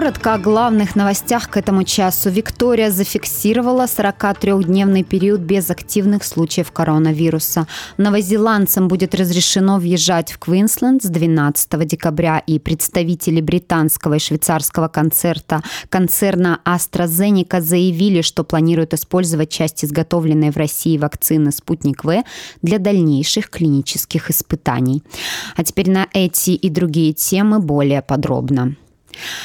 Коротко о главных новостях к этому часу. Виктория зафиксировала 43-дневный период без активных случаев коронавируса. Новозеландцам будет разрешено въезжать в Квинсленд с 12 декабря, и представители британского и швейцарского концерта концерна AstraZeneca заявили, что планируют использовать часть изготовленной в России вакцины «Спутник В» для дальнейших клинических испытаний. А теперь на эти и другие темы более подробно.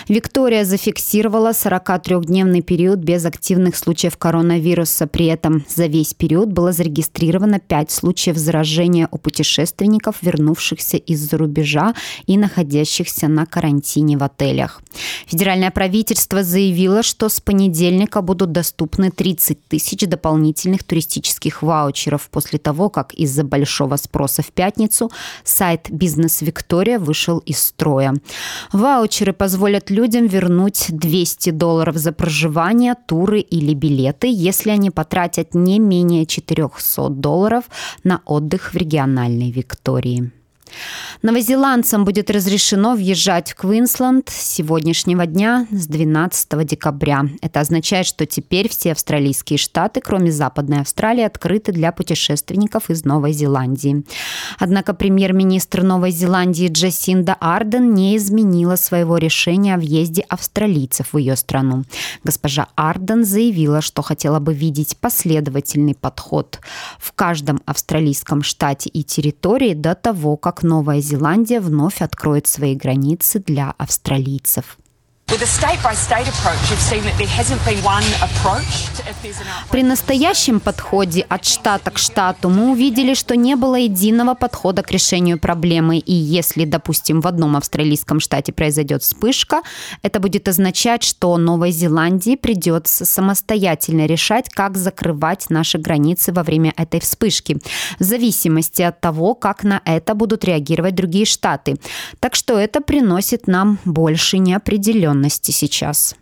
Виктория зафиксировала 43-дневный период без активных случаев коронавируса. При этом за весь период было зарегистрировано 5 случаев заражения у путешественников, вернувшихся из-за рубежа и находящихся на карантине в отелях. Федеральное правительство заявило, что с понедельника будут доступны 30 тысяч дополнительных туристических ваучеров после того, как из-за большого спроса в пятницу сайт «Бизнес Виктория» вышел из строя. Ваучеры позволят позволят людям вернуть 200 долларов за проживание, туры или билеты, если они потратят не менее 400 долларов на отдых в региональной Виктории. Новозеландцам будет разрешено въезжать в Квинсленд с сегодняшнего дня, с 12 декабря. Это означает, что теперь все австралийские штаты, кроме Западной Австралии, открыты для путешественников из Новой Зеландии. Однако премьер-министр Новой Зеландии Джасинда Арден не изменила своего решения о въезде австралийцев в ее страну. Госпожа Арден заявила, что хотела бы видеть последовательный подход в каждом австралийском штате и территории до того, как Новая Зеландия вновь откроет свои границы для австралийцев. При настоящем подходе от штата к штату мы увидели, что не было единого подхода к решению проблемы. И если, допустим, в одном австралийском штате произойдет вспышка, это будет означать, что Новой Зеландии придется самостоятельно решать, как закрывать наши границы во время этой вспышки, в зависимости от того, как на это будут реагировать другие штаты. Так что это приносит нам больше неопределенности влюбленности сейчас.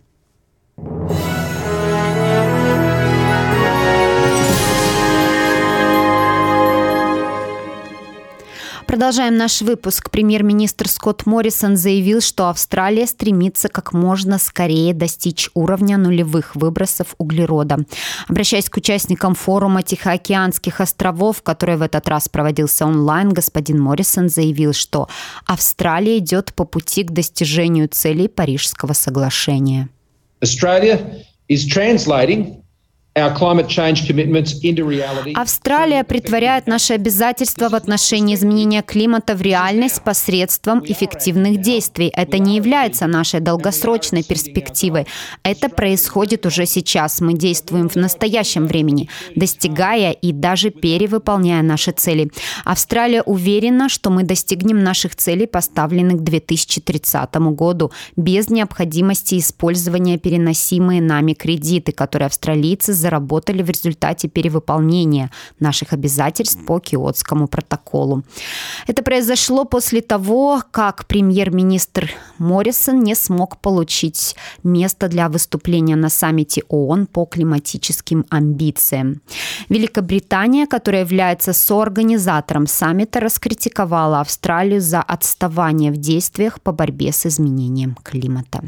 Продолжаем наш выпуск. Премьер-министр Скотт Моррисон заявил, что Австралия стремится как можно скорее достичь уровня нулевых выбросов углерода. Обращаясь к участникам форума Тихоокеанских островов, который в этот раз проводился онлайн, господин Моррисон заявил, что Австралия идет по пути к достижению целей Парижского соглашения. Australia is translating Австралия притворяет наши обязательства в отношении изменения климата в реальность посредством эффективных действий. Это не является нашей долгосрочной перспективой. Это происходит уже сейчас. Мы действуем в настоящем времени, достигая и даже перевыполняя наши цели. Австралия уверена, что мы достигнем наших целей, поставленных к 2030 году, без необходимости использования переносимые нами кредиты, которые австралийцы заработали в результате перевыполнения наших обязательств по Киотскому протоколу. Это произошло после того, как премьер-министр Моррисон не смог получить место для выступления на саммите ООН по климатическим амбициям. Великобритания, которая является соорганизатором саммита, раскритиковала Австралию за отставание в действиях по борьбе с изменением климата.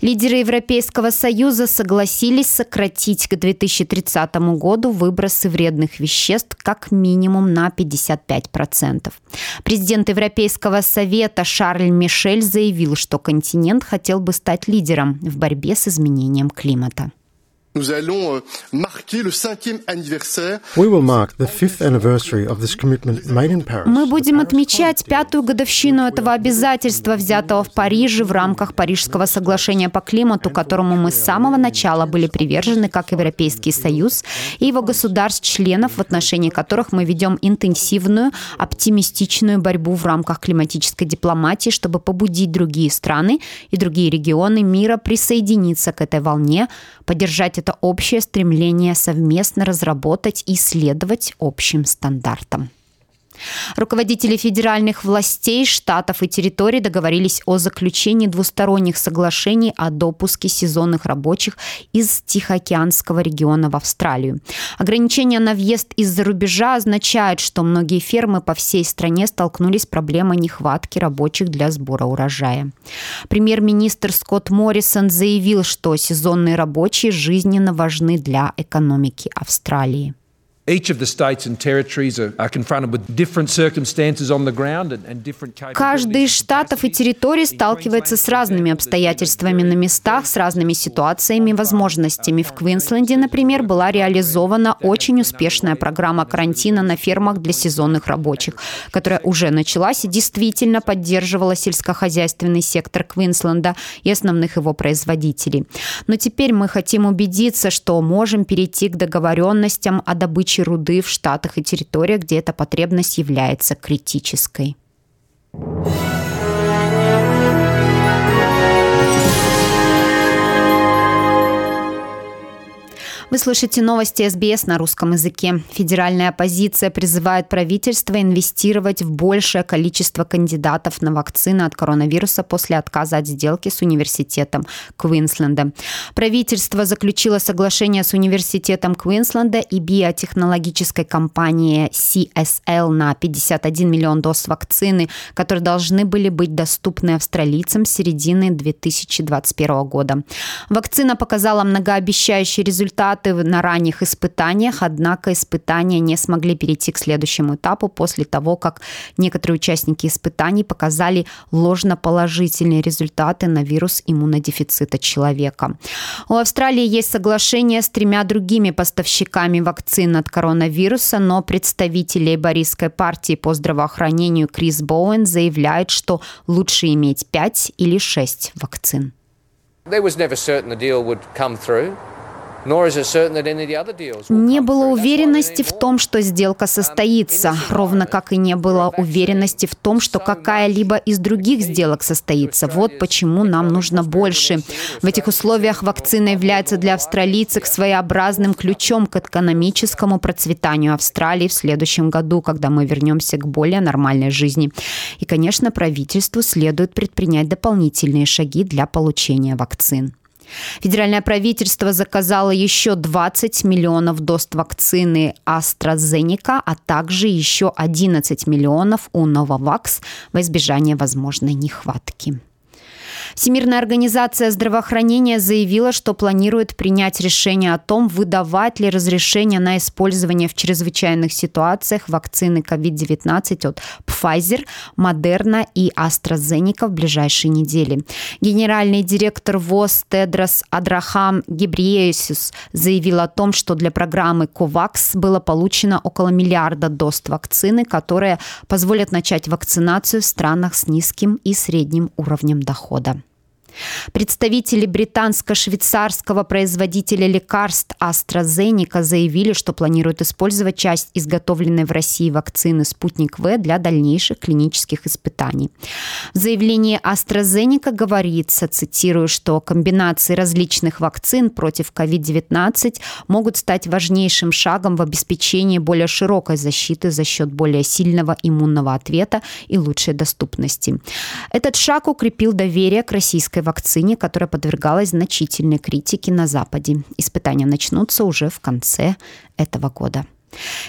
Лидеры Европейского Союза согласились сократить к 2030 году выбросы вредных веществ как минимум на 55%. Президент Европейского Совета Шарль Мишель заявил, что континент хотел бы стать лидером в борьбе с изменением климата. We will mark the fifth anniversary of this commitment made in Paris. Мы будем отмечать пятую годовщину этого обязательства, взятого в Париже в рамках Парижского соглашения по климату, которому мы с самого начала были привержены как Европейский Союз и его государств-членов, в отношении которых мы ведем интенсивную, оптимистичную борьбу в рамках климатической дипломатии, чтобы побудить другие страны и другие регионы мира присоединиться к этой волне, поддержать это общее стремление совместно разработать и следовать общим стандартам. Руководители федеральных властей, штатов и территорий договорились о заключении двусторонних соглашений о допуске сезонных рабочих из Тихоокеанского региона в Австралию. Ограничения на въезд из-за рубежа означают, что многие фермы по всей стране столкнулись с проблемой нехватки рабочих для сбора урожая. Премьер-министр Скотт Моррисон заявил, что сезонные рабочие жизненно важны для экономики Австралии. Каждый из штатов и территорий сталкивается с разными обстоятельствами на местах, с разными ситуациями и возможностями. В Квинсленде, например, была реализована очень успешная программа карантина на фермах для сезонных рабочих, которая уже началась и действительно поддерживала сельскохозяйственный сектор Квинсленда и основных его производителей. Но теперь мы хотим убедиться, что можем перейти к договоренностям о добыче добычи руды в штатах и территориях, где эта потребность является критической. Вы слышите новости СБС на русском языке. Федеральная оппозиция призывает правительство инвестировать в большее количество кандидатов на вакцины от коронавируса после отказа от сделки с университетом Квинсленда. Правительство заключило соглашение с университетом Квинсленда и биотехнологической компанией CSL на 51 миллион доз вакцины, которые должны были быть доступны австралийцам с середины 2021 года. Вакцина показала многообещающий результат результаты на ранних испытаниях, однако испытания не смогли перейти к следующему этапу после того, как некоторые участники испытаний показали ложноположительные результаты на вирус иммунодефицита человека. У Австралии есть соглашение с тремя другими поставщиками вакцин от коронавируса, но представитель лейбористской партии по здравоохранению Крис Боуэн заявляет, что лучше иметь пять или шесть вакцин. There was never certain the deal would come through. Не было уверенности в том, что сделка состоится, ровно как и не было уверенности в том, что какая-либо из других сделок состоится. Вот почему нам нужно больше. В этих условиях вакцина является для австралийцев своеобразным ключом к экономическому процветанию Австралии в следующем году, когда мы вернемся к более нормальной жизни. И, конечно, правительству следует предпринять дополнительные шаги для получения вакцин. Федеральное правительство заказало еще 20 миллионов доз вакцины AstraZeneca, а также еще 11 миллионов у Novavax во избежание возможной нехватки. Всемирная организация здравоохранения заявила, что планирует принять решение о том, выдавать ли разрешение на использование в чрезвычайных ситуациях вакцины COVID-19 от Pfizer, Moderna и AstraZeneca в ближайшие недели. Генеральный директор ВОЗ Тедрос Адрахам Гебриесус заявил о том, что для программы COVAX было получено около миллиарда доз вакцины, которые позволят начать вакцинацию в странах с низким и средним уровнем дохода. Представители британско-швейцарского производителя лекарств AstraZeneca заявили, что планируют использовать часть изготовленной в России вакцины «Спутник В» для дальнейших клинических испытаний. В заявлении AstraZeneca говорится, цитирую, что комбинации различных вакцин против COVID-19 могут стать важнейшим шагом в обеспечении более широкой защиты за счет более сильного иммунного ответа и лучшей доступности. Этот шаг укрепил доверие к российской российской вакцине, которая подвергалась значительной критике на Западе. Испытания начнутся уже в конце этого года.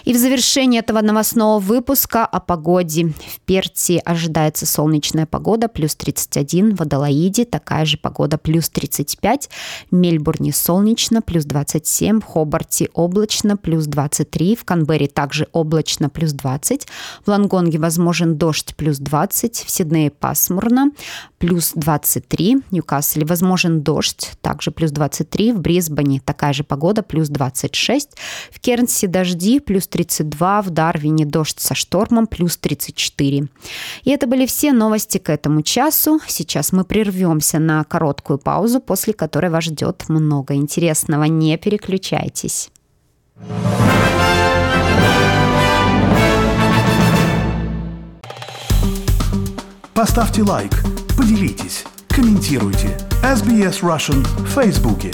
И в завершении этого новостного выпуска о погоде. В Перте ожидается солнечная погода, плюс 31, в Адалаиде такая же погода, плюс 35, в Мельбурне солнечно, плюс 27, в Хобарте облачно, плюс 23, в Канберре также облачно, плюс 20, в Лангонге возможен дождь, плюс 20, в Сиднее пасмурно, плюс 23, в Ньюкасселе возможен дождь, также плюс 23, в Брисбене такая же погода, плюс 26, в Кернсе дожди, дожди, плюс 32, в Дарвине дождь со штормом, плюс 34. И это были все новости к этому часу. Сейчас мы прервемся на короткую паузу, после которой вас ждет много интересного. Не переключайтесь. Поставьте лайк, поделитесь, комментируйте. SBS Russian в Фейсбуке.